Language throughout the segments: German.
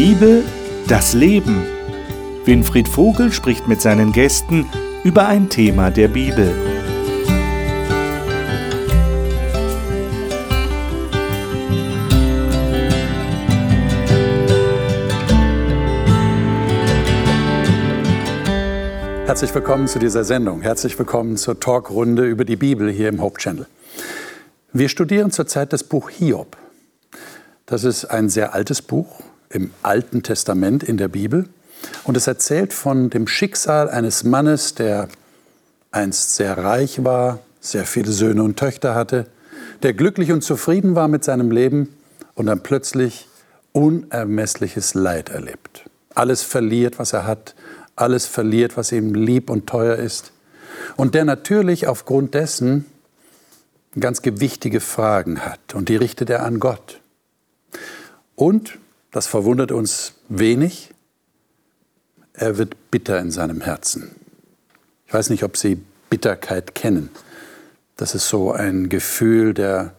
Bibel, das Leben. Winfried Vogel spricht mit seinen Gästen über ein Thema der Bibel. Herzlich willkommen zu dieser Sendung. Herzlich willkommen zur Talkrunde über die Bibel hier im Hope Channel. Wir studieren zurzeit das Buch Hiob. Das ist ein sehr altes Buch im Alten Testament in der Bibel und es erzählt von dem Schicksal eines Mannes, der einst sehr reich war, sehr viele Söhne und Töchter hatte, der glücklich und zufrieden war mit seinem Leben und dann plötzlich unermessliches Leid erlebt. Alles verliert, was er hat, alles verliert, was ihm lieb und teuer ist. Und der natürlich aufgrund dessen ganz gewichtige Fragen hat und die richtet er an Gott. Und, das verwundert uns wenig, er wird bitter in seinem Herzen. Ich weiß nicht, ob Sie Bitterkeit kennen. Das ist so ein Gefühl der,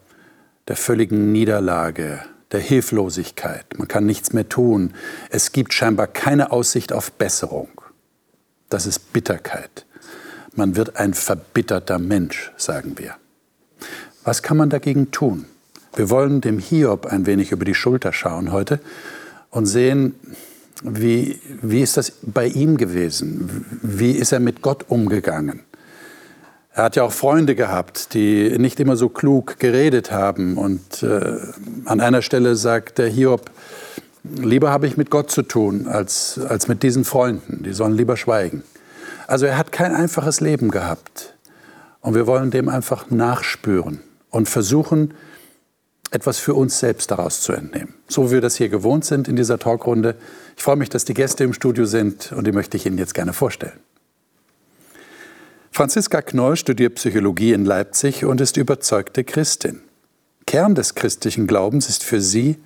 der völligen Niederlage, der Hilflosigkeit. Man kann nichts mehr tun. Es gibt scheinbar keine Aussicht auf Besserung. Das ist Bitterkeit. Man wird ein verbitterter Mensch, sagen wir. Was kann man dagegen tun? Wir wollen dem Hiob ein wenig über die Schulter schauen heute und sehen, wie, wie ist das bei ihm gewesen? Wie ist er mit Gott umgegangen? Er hat ja auch Freunde gehabt, die nicht immer so klug geredet haben. Und äh, an einer Stelle sagt der Hiob, lieber habe ich mit Gott zu tun als, als mit diesen Freunden. Die sollen lieber schweigen. Also er hat kein einfaches Leben gehabt. Und wir wollen dem einfach nachspüren und versuchen, etwas für uns selbst daraus zu entnehmen. So wie wir das hier gewohnt sind in dieser Talkrunde. Ich freue mich, dass die Gäste im Studio sind und die möchte ich Ihnen jetzt gerne vorstellen. Franziska Knoll studiert Psychologie in Leipzig und ist überzeugte Christin. Kern des christlichen Glaubens ist für sie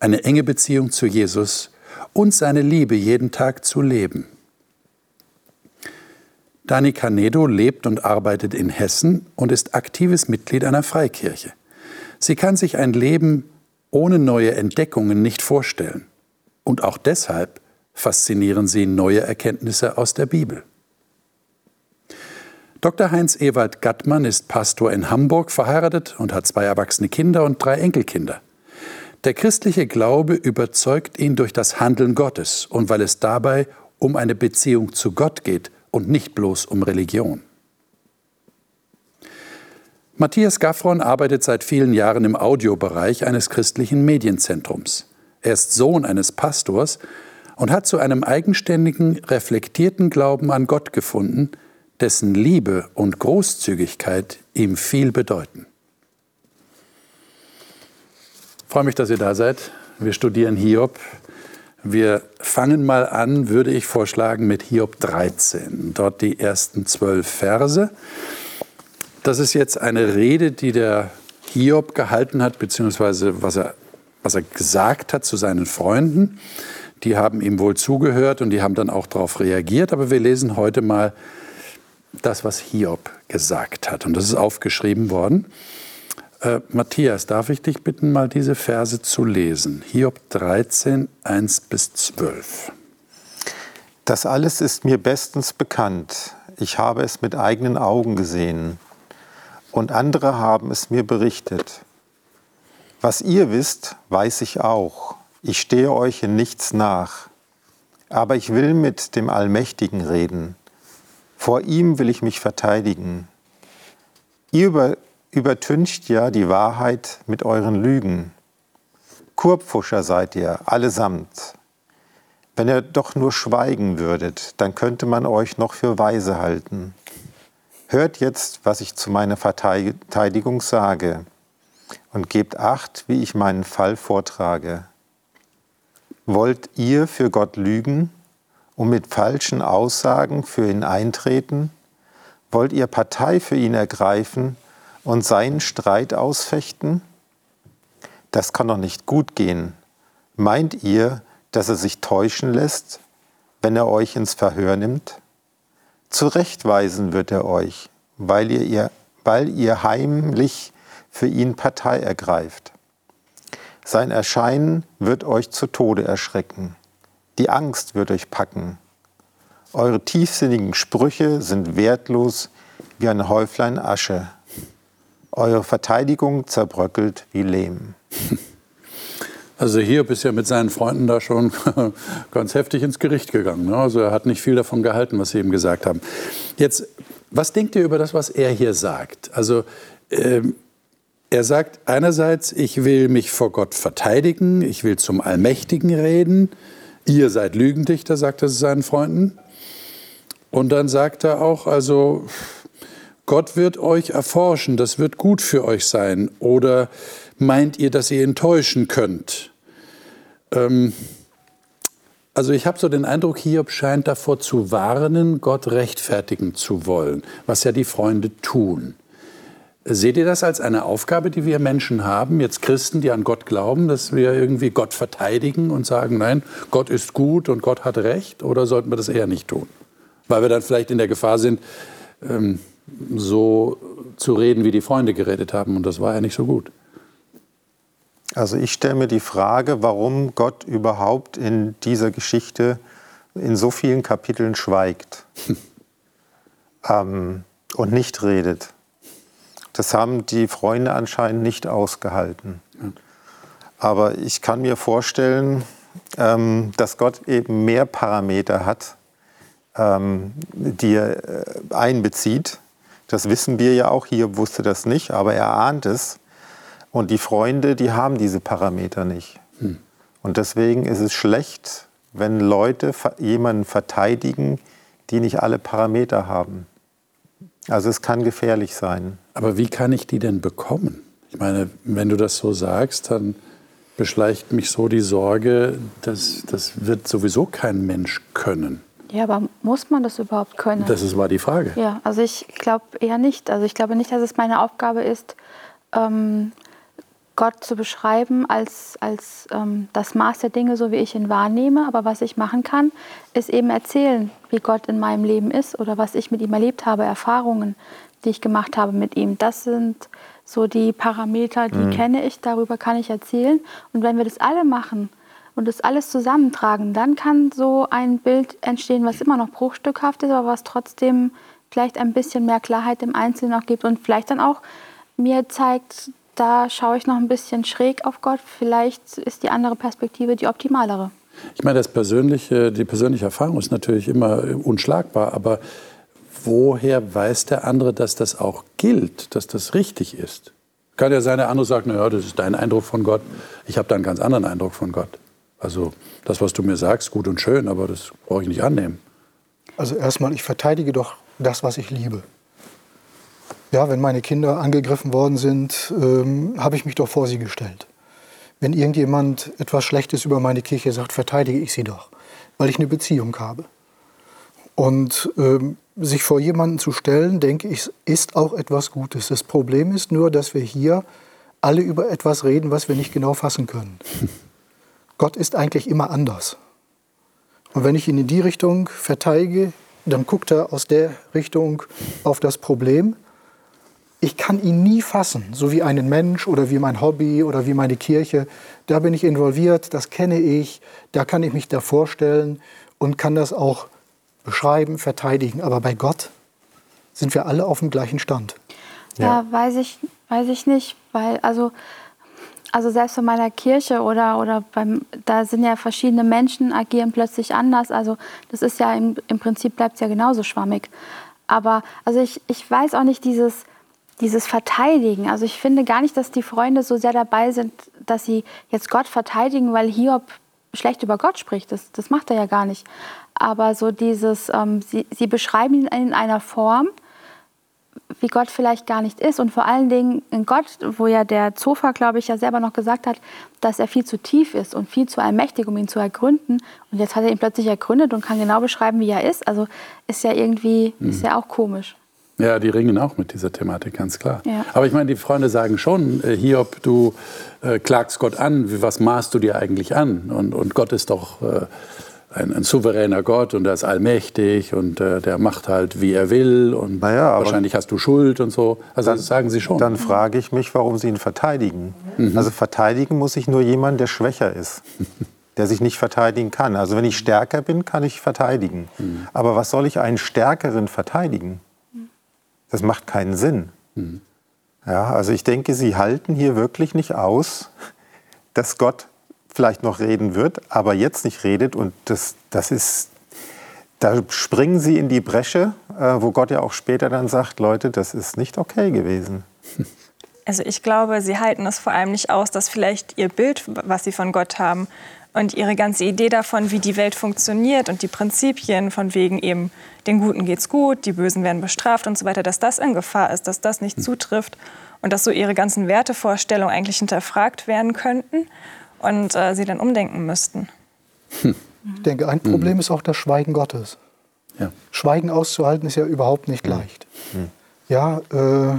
eine enge Beziehung zu Jesus und seine Liebe jeden Tag zu leben. Dani Canedo lebt und arbeitet in Hessen und ist aktives Mitglied einer Freikirche. Sie kann sich ein Leben ohne neue Entdeckungen nicht vorstellen. Und auch deshalb faszinieren sie neue Erkenntnisse aus der Bibel. Dr. Heinz Ewald Gattmann ist Pastor in Hamburg, verheiratet und hat zwei erwachsene Kinder und drei Enkelkinder. Der christliche Glaube überzeugt ihn durch das Handeln Gottes und weil es dabei um eine Beziehung zu Gott geht und nicht bloß um Religion. Matthias Gaffron arbeitet seit vielen Jahren im Audiobereich eines christlichen Medienzentrums. Er ist Sohn eines Pastors und hat zu einem eigenständigen, reflektierten Glauben an Gott gefunden, dessen Liebe und Großzügigkeit ihm viel bedeuten. Ich freue mich, dass ihr da seid. Wir studieren Hiob. Wir fangen mal an, würde ich vorschlagen, mit Hiob 13. Dort die ersten zwölf Verse. Das ist jetzt eine Rede, die der Hiob gehalten hat, beziehungsweise was er, was er gesagt hat zu seinen Freunden. Die haben ihm wohl zugehört und die haben dann auch darauf reagiert. Aber wir lesen heute mal das, was Hiob gesagt hat. Und das ist aufgeschrieben worden. Äh, Matthias, darf ich dich bitten, mal diese Verse zu lesen? Hiob 13, 1 bis 12. Das alles ist mir bestens bekannt. Ich habe es mit eigenen Augen gesehen und andere haben es mir berichtet. Was ihr wisst, weiß ich auch. Ich stehe euch in nichts nach. Aber ich will mit dem Allmächtigen reden. Vor ihm will ich mich verteidigen. Ihr über, übertüncht ja die Wahrheit mit euren Lügen. Kurpfuscher seid ihr, allesamt. Wenn ihr doch nur schweigen würdet, dann könnte man euch noch für weise halten. Hört jetzt, was ich zu meiner Verteidigung sage und gebt acht, wie ich meinen Fall vortrage. Wollt ihr für Gott lügen und mit falschen Aussagen für ihn eintreten? Wollt ihr Partei für ihn ergreifen und seinen Streit ausfechten? Das kann doch nicht gut gehen. Meint ihr, dass er sich täuschen lässt, wenn er euch ins Verhör nimmt? Zurechtweisen wird er euch, weil ihr, ihr, weil ihr heimlich für ihn Partei ergreift. Sein Erscheinen wird euch zu Tode erschrecken. Die Angst wird euch packen. Eure tiefsinnigen Sprüche sind wertlos wie ein Häuflein Asche. Eure Verteidigung zerbröckelt wie Lehm. Also Hiob ist ja mit seinen Freunden da schon ganz heftig ins Gericht gegangen. Ne? Also er hat nicht viel davon gehalten, was sie ihm gesagt haben. Jetzt, was denkt ihr über das, was er hier sagt? Also ähm, er sagt einerseits, ich will mich vor Gott verteidigen, ich will zum Allmächtigen reden. Ihr seid Lügendichter, sagt er seinen Freunden. Und dann sagt er auch, also Gott wird euch erforschen, das wird gut für euch sein. Oder meint ihr, dass ihr ihn täuschen könnt? Ähm, also ich habe so den Eindruck, Hiob scheint davor zu warnen, Gott rechtfertigen zu wollen, was ja die Freunde tun. Seht ihr das als eine Aufgabe, die wir Menschen haben, jetzt Christen, die an Gott glauben, dass wir irgendwie Gott verteidigen und sagen, nein, Gott ist gut und Gott hat Recht? Oder sollten wir das eher nicht tun? Weil wir dann vielleicht in der Gefahr sind, ähm, so zu reden, wie die Freunde geredet haben. Und das war ja nicht so gut. Also ich stelle mir die Frage, warum Gott überhaupt in dieser Geschichte in so vielen Kapiteln schweigt ähm, und nicht redet. Das haben die Freunde anscheinend nicht ausgehalten. Aber ich kann mir vorstellen, ähm, dass Gott eben mehr Parameter hat, ähm, die er äh, einbezieht. Das wissen wir ja auch. Hier wusste das nicht, aber er ahnt es. Und die Freunde, die haben diese Parameter nicht. Hm. Und deswegen ist es schlecht, wenn Leute jemanden verteidigen, die nicht alle Parameter haben. Also es kann gefährlich sein. Aber wie kann ich die denn bekommen? Ich meine, wenn du das so sagst, dann beschleicht mich so die Sorge, dass das wird sowieso kein Mensch können. Ja, aber muss man das überhaupt können? Das ist, war die Frage. Ja, also ich glaube eher nicht. Also ich glaube nicht, dass es meine Aufgabe ist, ähm, Gott zu beschreiben als, als ähm, das Maß der Dinge, so wie ich ihn wahrnehme. Aber was ich machen kann, ist eben erzählen, wie Gott in meinem Leben ist oder was ich mit ihm erlebt habe, Erfahrungen, die ich gemacht habe mit ihm. Das sind so die Parameter, die mhm. kenne ich, darüber kann ich erzählen. Und wenn wir das alle machen und das alles zusammentragen, dann kann so ein Bild entstehen, was immer noch bruchstückhaft ist, aber was trotzdem vielleicht ein bisschen mehr Klarheit im Einzelnen auch gibt und vielleicht dann auch mir zeigt, da schaue ich noch ein bisschen schräg auf Gott. Vielleicht ist die andere Perspektive die optimalere. Ich meine, das persönliche, die persönliche Erfahrung ist natürlich immer unschlagbar, aber woher weiß der andere, dass das auch gilt, dass das richtig ist? Kann ja sein, der andere sagt, naja, das ist dein Eindruck von Gott, ich habe da einen ganz anderen Eindruck von Gott. Also das, was du mir sagst, gut und schön, aber das brauche ich nicht annehmen. Also erstmal, ich verteidige doch das, was ich liebe. Ja, wenn meine Kinder angegriffen worden sind, ähm, habe ich mich doch vor sie gestellt. Wenn irgendjemand etwas Schlechtes über meine Kirche sagt, verteidige ich sie doch, weil ich eine Beziehung habe. Und ähm, sich vor jemanden zu stellen, denke ich, ist auch etwas Gutes. Das Problem ist nur, dass wir hier alle über etwas reden, was wir nicht genau fassen können. Gott ist eigentlich immer anders. Und wenn ich ihn in die Richtung verteidige, dann guckt er aus der Richtung auf das Problem ich kann ihn nie fassen, so wie einen Mensch oder wie mein Hobby oder wie meine Kirche. Da bin ich involviert, das kenne ich, da kann ich mich da vorstellen und kann das auch beschreiben, verteidigen. Aber bei Gott sind wir alle auf dem gleichen Stand. Ja, ja weiß, ich, weiß ich nicht, weil also, also selbst in meiner Kirche oder, oder beim, da sind ja verschiedene Menschen, agieren plötzlich anders. Also das ist ja im, im Prinzip bleibt es ja genauso schwammig. Aber also ich, ich weiß auch nicht dieses dieses Verteidigen. Also ich finde gar nicht, dass die Freunde so sehr dabei sind, dass sie jetzt Gott verteidigen, weil Hiob schlecht über Gott spricht. Das, das macht er ja gar nicht. Aber so dieses, ähm, sie, sie beschreiben ihn in einer Form, wie Gott vielleicht gar nicht ist. Und vor allen Dingen in Gott, wo ja der Zofa, glaube ich, ja selber noch gesagt hat, dass er viel zu tief ist und viel zu allmächtig, um ihn zu ergründen. Und jetzt hat er ihn plötzlich ergründet und kann genau beschreiben, wie er ist. Also ist ja irgendwie, mhm. ist ja auch komisch. Ja, die ringen auch mit dieser Thematik, ganz klar. Ja. Aber ich meine, die Freunde sagen schon, äh, Hiob, du äh, klagst Gott an, was maßt du dir eigentlich an? Und, und Gott ist doch äh, ein, ein, souveräner Gott und er ist allmächtig und äh, der macht halt, wie er will und naja, wahrscheinlich hast du Schuld und so. Also dann, das sagen sie schon. Dann frage ich mich, warum sie ihn verteidigen. Mhm. Also verteidigen muss ich nur jemand, der schwächer ist. der sich nicht verteidigen kann. Also wenn ich stärker bin, kann ich verteidigen. Mhm. Aber was soll ich einen Stärkeren verteidigen? Das macht keinen Sinn. Mhm. Ja, also ich denke, Sie halten hier wirklich nicht aus, dass Gott vielleicht noch reden wird, aber jetzt nicht redet. Und das, das ist, da springen Sie in die Bresche, äh, wo Gott ja auch später dann sagt, Leute, das ist nicht okay gewesen. Also ich glaube, Sie halten es vor allem nicht aus, dass vielleicht Ihr Bild, was Sie von Gott haben, und ihre ganze Idee davon, wie die Welt funktioniert und die Prinzipien von wegen eben, den Guten geht's gut, die Bösen werden bestraft und so weiter, dass das in Gefahr ist, dass das nicht hm. zutrifft und dass so ihre ganzen Wertevorstellungen eigentlich hinterfragt werden könnten und äh, sie dann umdenken müssten. Hm. Ich denke, ein Problem mhm. ist auch das Schweigen Gottes. Ja. Schweigen auszuhalten ist ja überhaupt nicht mhm. leicht. Mhm. Ja, äh,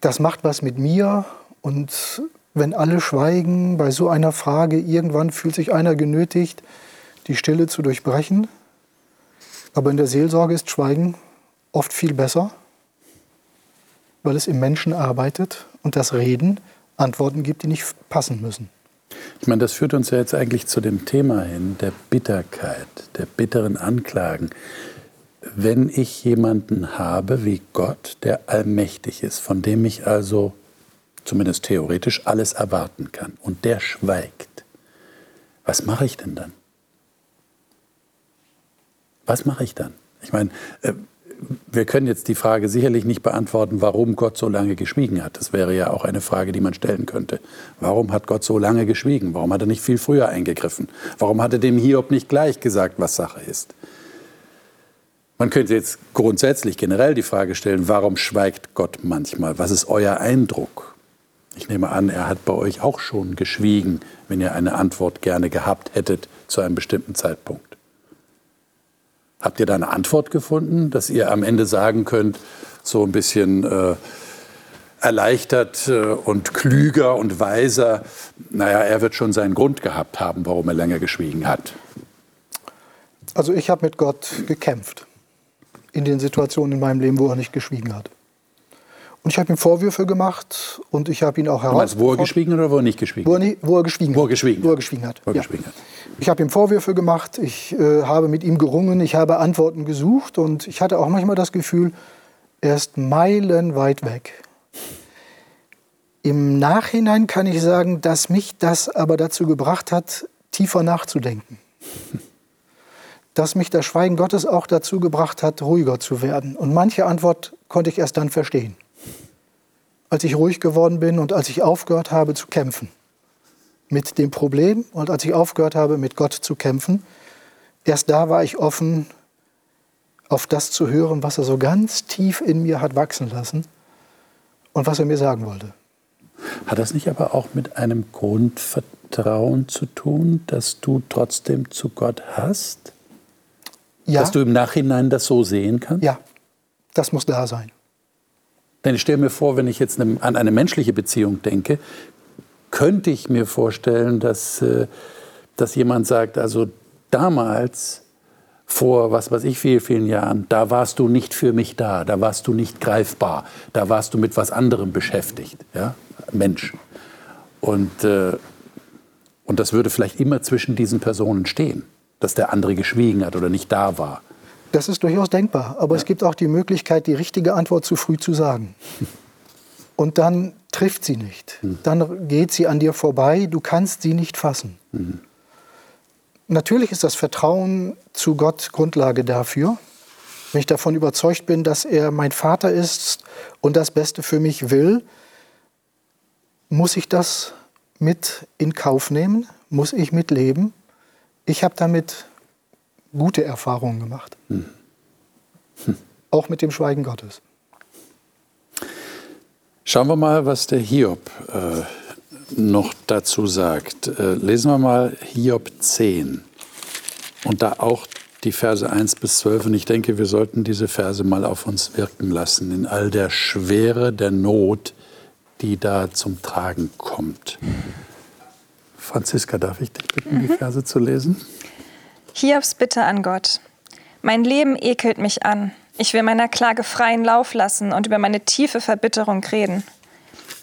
das macht was mit mir und wenn alle schweigen bei so einer Frage, irgendwann fühlt sich einer genötigt, die Stille zu durchbrechen. Aber in der Seelsorge ist Schweigen oft viel besser, weil es im Menschen arbeitet und das Reden Antworten gibt, die nicht passen müssen. Ich meine, das führt uns ja jetzt eigentlich zu dem Thema hin, der Bitterkeit, der bitteren Anklagen. Wenn ich jemanden habe wie Gott, der allmächtig ist, von dem ich also zumindest theoretisch, alles erwarten kann und der schweigt, was mache ich denn dann? Was mache ich dann? Ich meine, äh, wir können jetzt die Frage sicherlich nicht beantworten, warum Gott so lange geschwiegen hat. Das wäre ja auch eine Frage, die man stellen könnte. Warum hat Gott so lange geschwiegen? Warum hat er nicht viel früher eingegriffen? Warum hat er dem Hiob nicht gleich gesagt, was Sache ist? Man könnte jetzt grundsätzlich generell die Frage stellen, warum schweigt Gott manchmal? Was ist euer Eindruck? Ich nehme an, er hat bei euch auch schon geschwiegen, wenn ihr eine Antwort gerne gehabt hättet zu einem bestimmten Zeitpunkt. Habt ihr da eine Antwort gefunden, dass ihr am Ende sagen könnt, so ein bisschen äh, erleichtert äh, und klüger und weiser, naja, er wird schon seinen Grund gehabt haben, warum er länger geschwiegen hat? Also ich habe mit Gott gekämpft in den Situationen in meinem Leben, wo er nicht geschwiegen hat. Und ich habe ihm Vorwürfe gemacht und ich habe ihn auch herausgefordert. Wo er geschwiegen oder wo er nicht geschwiegen wo er, nie, wo er geschwiegen wo er geschwiegen Wo er geschwiegen hat. Wo er geschwiegen hat. Ich habe ihm Vorwürfe gemacht, ich äh, habe mit ihm gerungen, ich habe Antworten gesucht und ich hatte auch manchmal das Gefühl, er ist meilenweit weg. Im Nachhinein kann ich sagen, dass mich das aber dazu gebracht hat, tiefer nachzudenken. Dass mich das Schweigen Gottes auch dazu gebracht hat, ruhiger zu werden. Und manche Antwort konnte ich erst dann verstehen als ich ruhig geworden bin und als ich aufgehört habe zu kämpfen mit dem Problem und als ich aufgehört habe, mit Gott zu kämpfen, erst da war ich offen, auf das zu hören, was er so ganz tief in mir hat wachsen lassen und was er mir sagen wollte. Hat das nicht aber auch mit einem Grundvertrauen zu tun, das du trotzdem zu Gott hast? Ja. Dass du im Nachhinein das so sehen kannst? Ja, das muss da sein. Denn ich stelle mir vor, wenn ich jetzt an eine menschliche Beziehung denke, könnte ich mir vorstellen, dass, äh, dass jemand sagt, also damals, vor was weiß ich, vielen, vielen Jahren, da warst du nicht für mich da, da warst du nicht greifbar, da warst du mit was anderem beschäftigt, ja? Mensch. Und, äh, und das würde vielleicht immer zwischen diesen Personen stehen, dass der andere geschwiegen hat oder nicht da war. Das ist durchaus denkbar. Aber ja. es gibt auch die Möglichkeit, die richtige Antwort zu früh zu sagen. Und dann trifft sie nicht. Mhm. Dann geht sie an dir vorbei. Du kannst sie nicht fassen. Mhm. Natürlich ist das Vertrauen zu Gott Grundlage dafür. Wenn ich davon überzeugt bin, dass er mein Vater ist und das Beste für mich will, muss ich das mit in Kauf nehmen, muss ich mitleben. Ich habe damit gute Erfahrungen gemacht. Hm. Hm. Auch mit dem Schweigen Gottes. Schauen wir mal, was der Hiob äh, noch dazu sagt. Äh, lesen wir mal Hiob 10 und da auch die Verse 1 bis 12. Und ich denke, wir sollten diese Verse mal auf uns wirken lassen, in all der Schwere der Not, die da zum Tragen kommt. Franziska, darf ich dich bitten, mhm. die Verse zu lesen? Hiobs Bitte an Gott. Mein Leben ekelt mich an. Ich will meiner Klage freien Lauf lassen und über meine tiefe Verbitterung reden.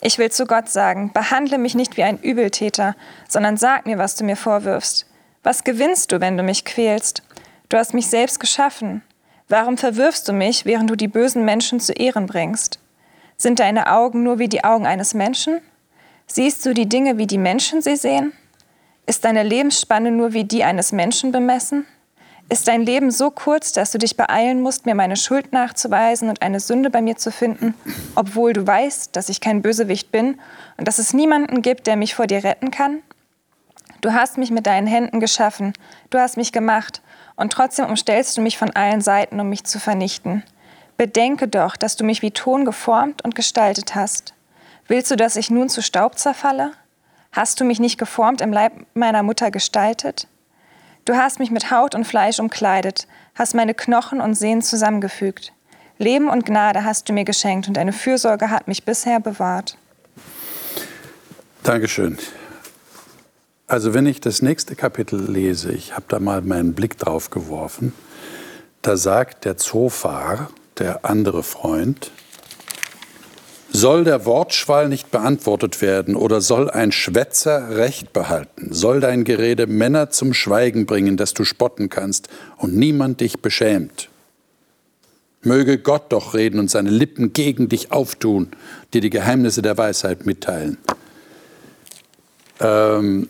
Ich will zu Gott sagen, behandle mich nicht wie ein Übeltäter, sondern sag mir, was du mir vorwirfst. Was gewinnst du, wenn du mich quälst? Du hast mich selbst geschaffen. Warum verwirfst du mich, während du die bösen Menschen zu Ehren bringst? Sind deine Augen nur wie die Augen eines Menschen? Siehst du die Dinge, wie die Menschen sie sehen? Ist deine Lebensspanne nur wie die eines Menschen bemessen? Ist dein Leben so kurz, dass du dich beeilen musst, mir meine Schuld nachzuweisen und eine Sünde bei mir zu finden, obwohl du weißt, dass ich kein Bösewicht bin und dass es niemanden gibt, der mich vor dir retten kann? Du hast mich mit deinen Händen geschaffen, du hast mich gemacht, und trotzdem umstellst du mich von allen Seiten, um mich zu vernichten. Bedenke doch, dass du mich wie Ton geformt und gestaltet hast. Willst du, dass ich nun zu Staub zerfalle? Hast du mich nicht geformt im Leib meiner Mutter gestaltet? Du hast mich mit Haut und Fleisch umkleidet, hast meine Knochen und Sehnen zusammengefügt. Leben und Gnade hast du mir geschenkt und deine Fürsorge hat mich bisher bewahrt. Dankeschön. Also wenn ich das nächste Kapitel lese, ich habe da mal meinen Blick drauf geworfen, da sagt der Zophar, der andere Freund, soll der Wortschwall nicht beantwortet werden oder soll ein Schwätzer Recht behalten? Soll dein Gerede Männer zum Schweigen bringen, dass du spotten kannst und niemand dich beschämt? Möge Gott doch reden und seine Lippen gegen dich auftun, dir die Geheimnisse der Weisheit mitteilen. Ähm,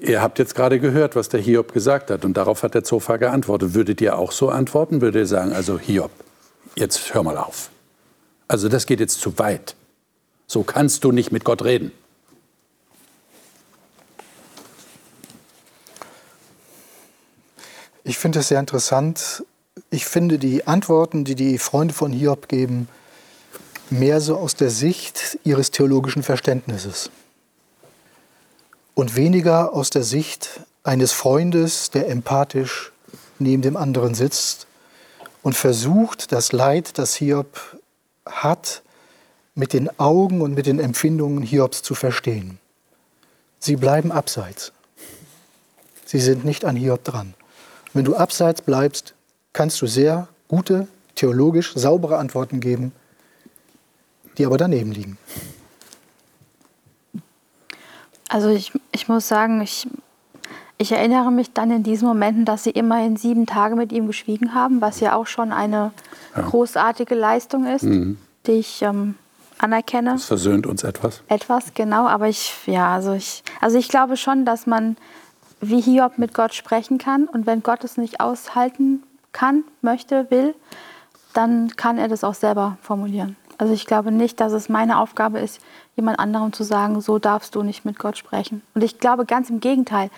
ihr habt jetzt gerade gehört, was der Hiob gesagt hat und darauf hat der Zofa geantwortet. Würdet ihr auch so antworten? Würdet ihr sagen, also Hiob, jetzt hör mal auf. Also das geht jetzt zu weit. So kannst du nicht mit Gott reden. Ich finde es sehr interessant. Ich finde die Antworten, die die Freunde von Hiob geben, mehr so aus der Sicht ihres theologischen Verständnisses und weniger aus der Sicht eines Freundes, der empathisch neben dem anderen sitzt und versucht, das Leid, das Hiob hat, mit den Augen und mit den Empfindungen Hiobs zu verstehen. Sie bleiben abseits. Sie sind nicht an Hiob dran. Wenn du abseits bleibst, kannst du sehr gute, theologisch saubere Antworten geben, die aber daneben liegen. Also ich, ich muss sagen, ich, ich erinnere mich dann in diesen Momenten, dass sie immerhin sieben Tage mit ihm geschwiegen haben, was ja auch schon eine ja. großartige Leistung ist. Mhm die ich ähm, anerkenne. Das versöhnt uns etwas. Etwas, genau. Aber ich, ja, also ich, also ich glaube schon, dass man wie Hiob mit Gott sprechen kann. Und wenn Gott es nicht aushalten kann, möchte, will, dann kann er das auch selber formulieren. Also ich glaube nicht, dass es meine Aufgabe ist, jemand anderem zu sagen, so darfst du nicht mit Gott sprechen. Und ich glaube ganz im Gegenteil,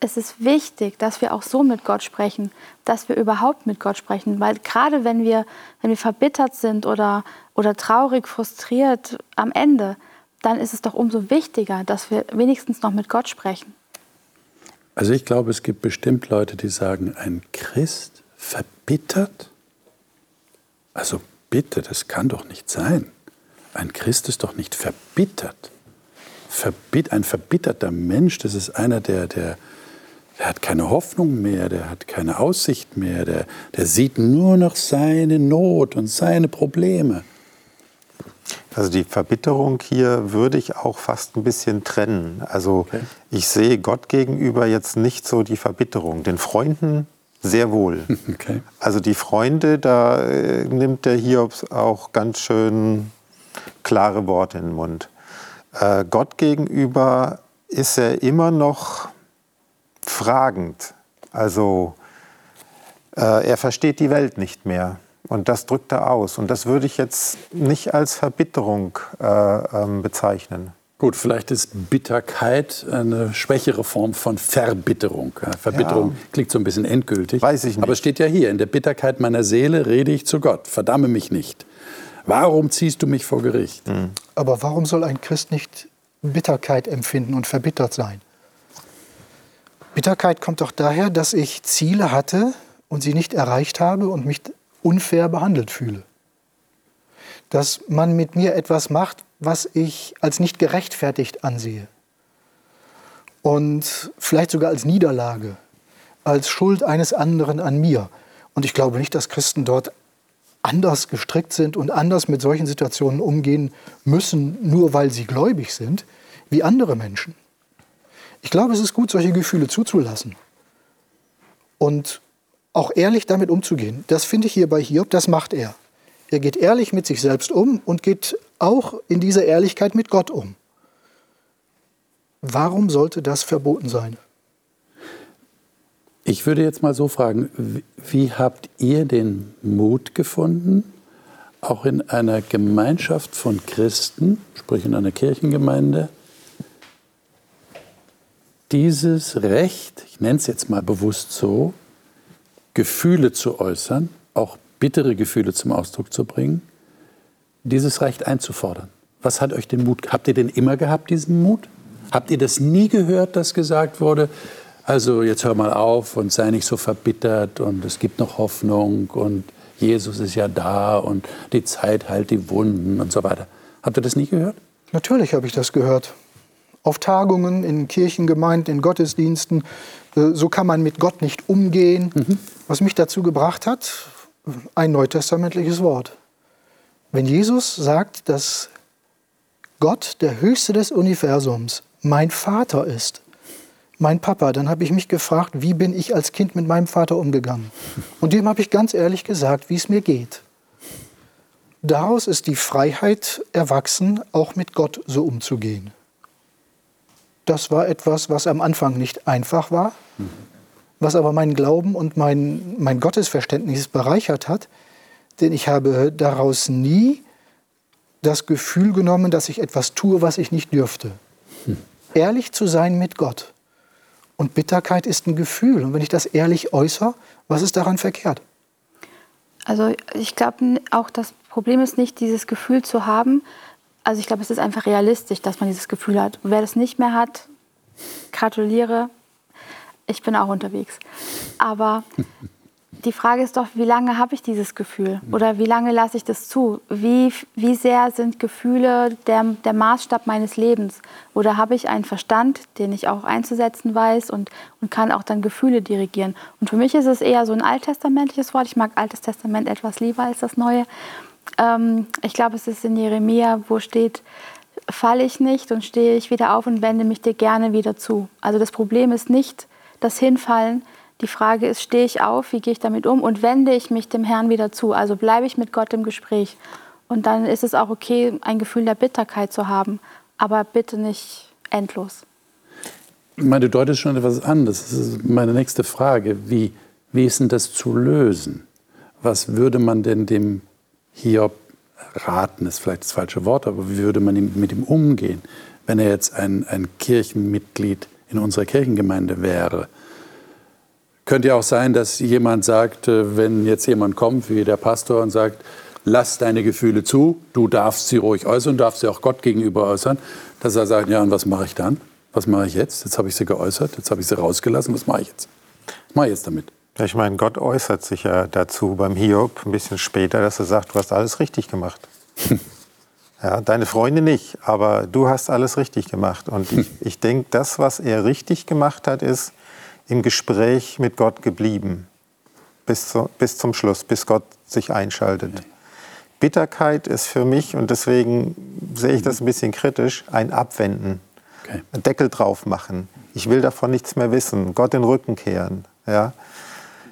es ist wichtig, dass wir auch so mit Gott sprechen, dass wir überhaupt mit Gott sprechen. Weil gerade wenn wir, wenn wir verbittert sind oder, oder traurig, frustriert am Ende, dann ist es doch umso wichtiger, dass wir wenigstens noch mit Gott sprechen. Also ich glaube, es gibt bestimmt Leute, die sagen, ein Christ verbittert? Also bitte, das kann doch nicht sein. Ein Christ ist doch nicht verbittert. Verbitt, ein verbitterter Mensch, das ist einer, der, der, der hat keine Hoffnung mehr, der hat keine Aussicht mehr, der, der sieht nur noch seine Not und seine Probleme. Also die Verbitterung hier würde ich auch fast ein bisschen trennen. Also okay. ich sehe Gott gegenüber jetzt nicht so die Verbitterung. Den Freunden sehr wohl. Okay. Also die Freunde, da äh, nimmt der Hiobs auch ganz schön klare Worte in den Mund. Äh, Gott gegenüber ist er immer noch fragend. Also äh, er versteht die Welt nicht mehr. Und das drückt er aus. Und das würde ich jetzt nicht als Verbitterung äh, ähm, bezeichnen. Gut, vielleicht ist Bitterkeit eine schwächere Form von Verbitterung. Verbitterung ja. klingt so ein bisschen endgültig. Weiß ich nicht. Aber es steht ja hier, in der Bitterkeit meiner Seele rede ich zu Gott. Verdamme mich nicht. Warum ziehst du mich vor Gericht? Mhm. Aber warum soll ein Christ nicht Bitterkeit empfinden und verbittert sein? Bitterkeit kommt doch daher, dass ich Ziele hatte und sie nicht erreicht habe und mich unfair behandelt fühle. Dass man mit mir etwas macht, was ich als nicht gerechtfertigt ansehe. Und vielleicht sogar als Niederlage, als Schuld eines anderen an mir. Und ich glaube nicht, dass Christen dort anders gestrickt sind und anders mit solchen Situationen umgehen müssen, nur weil sie gläubig sind, wie andere Menschen. Ich glaube, es ist gut, solche Gefühle zuzulassen und auch ehrlich damit umzugehen. Das finde ich hier bei Hiob, das macht er. Er geht ehrlich mit sich selbst um und geht auch in dieser Ehrlichkeit mit Gott um. Warum sollte das verboten sein? Ich würde jetzt mal so fragen, wie habt ihr den Mut gefunden, auch in einer Gemeinschaft von Christen, sprich in einer Kirchengemeinde, dieses Recht, ich nenne es jetzt mal bewusst so, Gefühle zu äußern, auch bittere Gefühle zum Ausdruck zu bringen, dieses Recht einzufordern. Was hat euch den Mut? Habt ihr den immer gehabt, diesen Mut? Habt ihr das nie gehört, dass gesagt wurde, also jetzt hör mal auf und sei nicht so verbittert und es gibt noch Hoffnung und Jesus ist ja da und die Zeit heilt die Wunden und so weiter. Habt ihr das nie gehört? Natürlich habe ich das gehört. Auf Tagungen, in Kirchengemeinden, in Gottesdiensten. Äh, so kann man mit Gott nicht umgehen. Mhm. Was mich dazu gebracht hat, ein neutestamentliches Wort. Wenn Jesus sagt, dass Gott, der Höchste des Universums, mein Vater ist, mein Papa, dann habe ich mich gefragt, wie bin ich als Kind mit meinem Vater umgegangen? Und dem habe ich ganz ehrlich gesagt, wie es mir geht. Daraus ist die Freiheit erwachsen, auch mit Gott so umzugehen. Das war etwas, was am Anfang nicht einfach war, was aber meinen Glauben und mein, mein Gottesverständnis bereichert hat, denn ich habe daraus nie das Gefühl genommen, dass ich etwas tue, was ich nicht dürfte. Ehrlich zu sein mit Gott und Bitterkeit ist ein Gefühl. Und wenn ich das ehrlich äußere, was ist daran verkehrt? Also ich glaube auch, das Problem ist nicht, dieses Gefühl zu haben. Also ich glaube, es ist einfach realistisch, dass man dieses Gefühl hat. Wer das nicht mehr hat, gratuliere. Ich bin auch unterwegs. Aber die Frage ist doch, wie lange habe ich dieses Gefühl? Oder wie lange lasse ich das zu? Wie, wie sehr sind Gefühle der, der Maßstab meines Lebens? Oder habe ich einen Verstand, den ich auch einzusetzen weiß und, und kann auch dann Gefühle dirigieren? Und für mich ist es eher so ein alttestamentliches Wort. Ich mag Altes Testament etwas lieber als das Neue. Ähm, ich glaube, es ist in Jeremia, wo steht, falle ich nicht und stehe ich wieder auf und wende mich dir gerne wieder zu. Also das Problem ist nicht das Hinfallen, die Frage ist, stehe ich auf, wie gehe ich damit um und wende ich mich dem Herrn wieder zu? Also bleibe ich mit Gott im Gespräch. Und dann ist es auch okay, ein Gefühl der Bitterkeit zu haben, aber bitte nicht endlos. Ich meine, du deutest schon etwas an. Das ist meine nächste Frage. Wie, wie ist denn das zu lösen? Was würde man denn dem Hiob raten, ist vielleicht das falsche Wort, aber wie würde man mit ihm umgehen, wenn er jetzt ein, ein Kirchenmitglied in unserer Kirchengemeinde wäre? Könnte ja auch sein, dass jemand sagt, äh, wenn jetzt jemand kommt, wie der Pastor, und sagt, lass deine Gefühle zu, du darfst sie ruhig äußern, darfst sie auch Gott gegenüber äußern, dass er sagt, ja, und was mache ich dann? Was mache ich jetzt? Jetzt habe ich sie geäußert, jetzt habe ich sie rausgelassen, was mache ich jetzt? Was mache ich jetzt damit? Ich meine, Gott äußert sich ja dazu beim Hiob ein bisschen später, dass er sagt, du hast alles richtig gemacht. Ja, deine Freunde nicht, aber du hast alles richtig gemacht. Und ich, ich denke, das, was er richtig gemacht hat, ist, im Gespräch mit Gott geblieben. Bis, zu, bis zum Schluss, bis Gott sich einschaltet. Bitterkeit ist für mich, und deswegen sehe ich das ein bisschen kritisch, ein Abwenden. Okay. Einen Deckel drauf machen. Ich will davon nichts mehr wissen. Gott den Rücken kehren. Ja?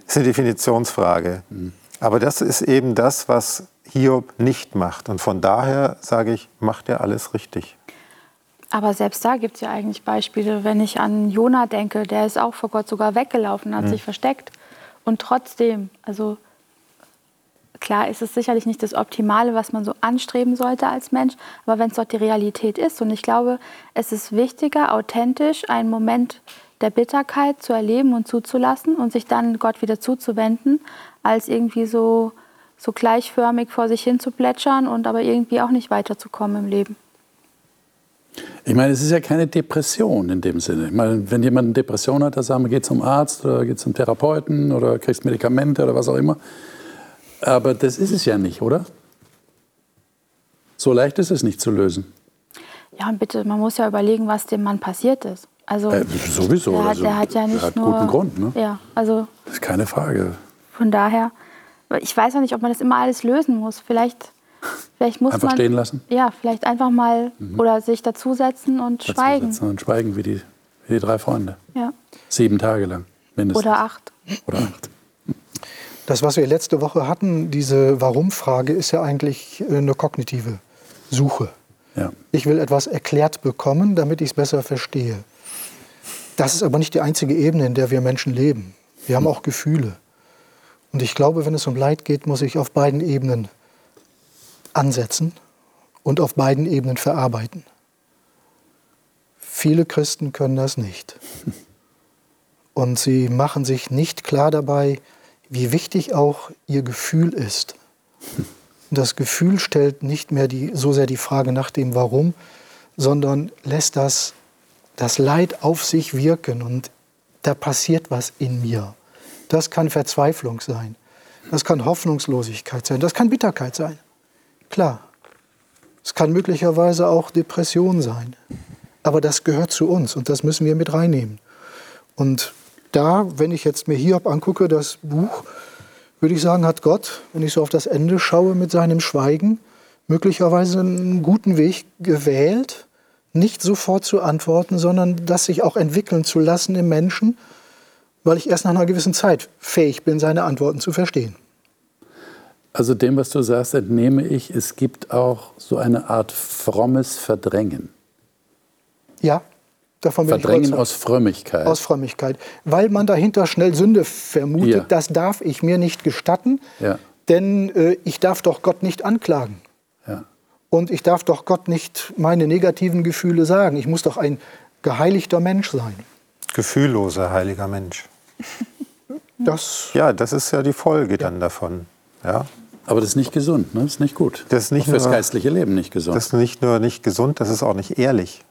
Das ist eine Definitionsfrage. Mhm. Aber das ist eben das, was Hiob nicht macht. Und von daher sage ich, macht er alles richtig. Aber selbst da gibt es ja eigentlich Beispiele. Wenn ich an Jona denke, der ist auch vor Gott sogar weggelaufen, hat mhm. sich versteckt. Und trotzdem, also klar ist es sicherlich nicht das Optimale, was man so anstreben sollte als Mensch, aber wenn es dort die Realität ist. Und ich glaube, es ist wichtiger, authentisch einen Moment der Bitterkeit zu erleben und zuzulassen und sich dann Gott wieder zuzuwenden, als irgendwie so, so gleichförmig vor sich hin zu plätschern und aber irgendwie auch nicht weiterzukommen im Leben. Ich meine, es ist ja keine Depression in dem Sinne. Ich meine, wenn jemand eine Depression hat, dann sagen wir, geh zum Arzt oder geh zum Therapeuten oder kriegst Medikamente oder was auch immer. Aber das ist es ja nicht, oder? So leicht ist es nicht zu lösen. Ja, und bitte, man muss ja überlegen, was dem Mann passiert ist. Also, äh, sowieso. Der hat, also, der hat ja nicht der hat nur. guten Grund, ne? Ja, also. Das ist keine Frage. Von daher, ich weiß auch nicht, ob man das immer alles lösen muss. Vielleicht, vielleicht muss Einfach man. stehen lassen? Ja, vielleicht einfach mal oder sich dazusetzen und schweigen. Dazusetzen Und schweigen wie die, wie die drei Freunde. Ja. Sieben Tage lang mindestens. Oder acht. Oder acht. Das, was wir letzte Woche hatten, diese Warum-Frage, ist ja eigentlich äh, eine kognitive Suche. Ja. Ich will etwas erklärt bekommen, damit ich es besser verstehe. Das ist aber nicht die einzige Ebene, in der wir Menschen leben. Wir haben auch Gefühle. Und ich glaube, wenn es um Leid geht, muss ich auf beiden Ebenen ansetzen und auf beiden Ebenen verarbeiten. Viele Christen können das nicht. Und sie machen sich nicht klar dabei, wie wichtig auch ihr Gefühl ist. Das Gefühl stellt nicht mehr die, so sehr die Frage nach dem Warum, sondern lässt das, das Leid auf sich wirken und da passiert was in mir. Das kann Verzweiflung sein, das kann Hoffnungslosigkeit sein, das kann Bitterkeit sein. Klar, es kann möglicherweise auch Depression sein, aber das gehört zu uns und das müssen wir mit reinnehmen. Und da, wenn ich jetzt mir Hiob angucke, das Buch, würde ich sagen, hat Gott, wenn ich so auf das Ende schaue, mit seinem Schweigen möglicherweise einen guten Weg gewählt, nicht sofort zu antworten, sondern das sich auch entwickeln zu lassen im Menschen, weil ich erst nach einer gewissen Zeit fähig bin, seine Antworten zu verstehen. Also dem, was du sagst, entnehme ich, es gibt auch so eine Art frommes Verdrängen. Ja, davon bin Verdrängen ich aus Frömmigkeit. Aus Frömmigkeit. Weil man dahinter schnell Sünde vermutet, Ja. das darf ich mir nicht gestatten, Ja. denn äh, ich darf doch Gott nicht anklagen. Und ich darf doch Gott nicht meine negativen Gefühle sagen. Ich muss doch ein geheiligter Mensch sein. Gefühlloser heiliger Mensch. Das Ja, das ist ja die Folge dann davon. Ja? Aber das ist nicht gesund, ne? das ist nicht gut. Das ist nicht auch fürs nur- geistliche Leben nicht gesund. Das ist nicht nur nicht gesund, das ist auch nicht ehrlich.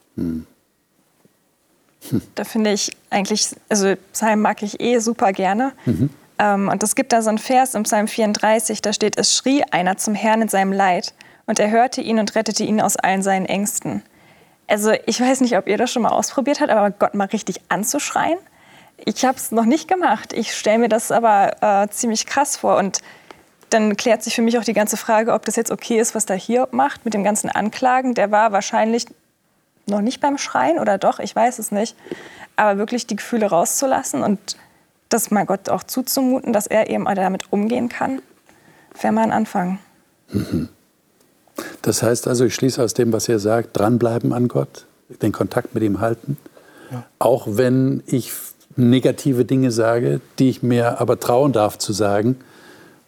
Da finde ich eigentlich, also Psalm mag ich eh super gerne. Ähm, und es gibt da so einen Vers im Psalm 34, da steht, es schrie einer zum Herrn in seinem Leid und er hörte ihn und rettete ihn aus allen seinen Ängsten. Also ich weiß nicht, ob ihr das schon mal ausprobiert habt, aber Gott mal richtig anzuschreien. Ich habe es noch nicht gemacht. Ich stelle mir das aber äh, ziemlich krass vor. Und dann klärt sich für mich auch die ganze Frage, ob das jetzt okay ist, was da Hiob macht mit dem ganzen Anklagen. Der war wahrscheinlich noch nicht beim Schreien oder doch, ich weiß es nicht. Aber wirklich die Gefühle rauszulassen und das mal Gott auch zuzumuten, dass er eben damit umgehen kann, wäre mal ein Anfang. Das heißt also, ich schließe aus dem, was ihr sagt, dranbleiben an Gott, den Kontakt mit ihm halten. Auch wenn ich negative Dinge sage, die ich mir aber trauen darf zu sagen,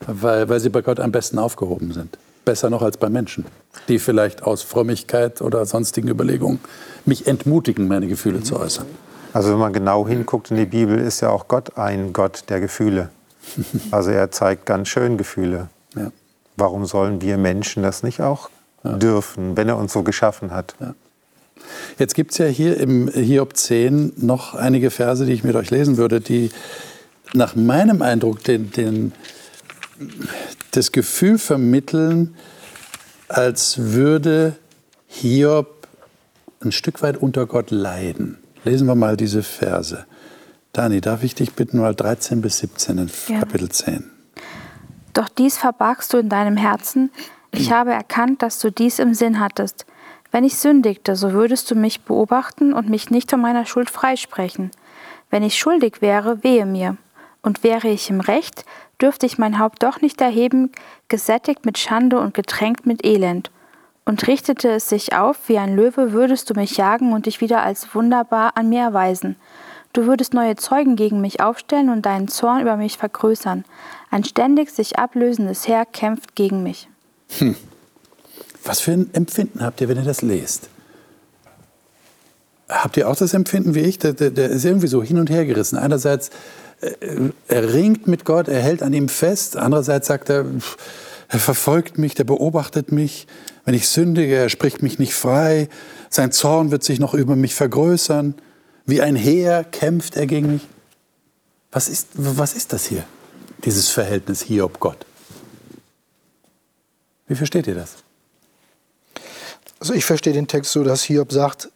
weil, weil sie bei Gott am besten aufgehoben sind. Besser noch als bei Menschen, die vielleicht aus Frömmigkeit oder sonstigen Überlegungen mich entmutigen, meine Gefühle zu äußern. Also wenn man genau hinguckt in die Bibel, ist ja auch Gott ein Gott der Gefühle. Also er zeigt ganz schön Gefühle. Ja. Warum sollen wir Menschen das nicht auch dürfen, wenn er uns so geschaffen hat? Jetzt gibt es ja hier im Hiob 10 noch einige Verse, die ich mit euch lesen würde, die nach meinem Eindruck den, den, das Gefühl vermitteln, als würde Hiob ein Stück weit unter Gott leiden. Lesen wir mal diese Verse. Dani, darf ich dich bitten, mal 13 bis 17 in Ja. Kapitel 10. Doch dies verbargst du in deinem Herzen. Ich habe erkannt, dass du dies im Sinn hattest. Wenn ich sündigte, so würdest du mich beobachten und mich nicht von meiner Schuld freisprechen. Wenn ich schuldig wäre, wehe mir. Und wäre ich im Recht, dürfte ich mein Haupt doch nicht erheben, gesättigt mit Schande und getränkt mit Elend. Und richtete es sich auf, wie ein Löwe, würdest du mich jagen und dich wieder als wunderbar an mir erweisen. Du würdest neue Zeugen gegen mich aufstellen und deinen Zorn über mich vergrößern. Ein ständig sich ablösendes Heer kämpft gegen mich. Was für ein Empfinden habt ihr, wenn ihr das lest? Habt ihr auch das Empfinden wie ich? Der, der, der ist irgendwie so hin und her gerissen. Einerseits, äh, er ringt mit Gott, er hält an ihm fest. Andererseits sagt er, er verfolgt mich, der beobachtet mich. Wenn ich sündige, er spricht mich nicht frei. Sein Zorn wird sich noch über mich vergrößern. Wie ein Heer kämpft er gegen mich. Was ist, was ist das hier, dieses Verhältnis Hiob-Gott? Wie versteht ihr das? Also ich verstehe den Text so, dass Hiob sagt,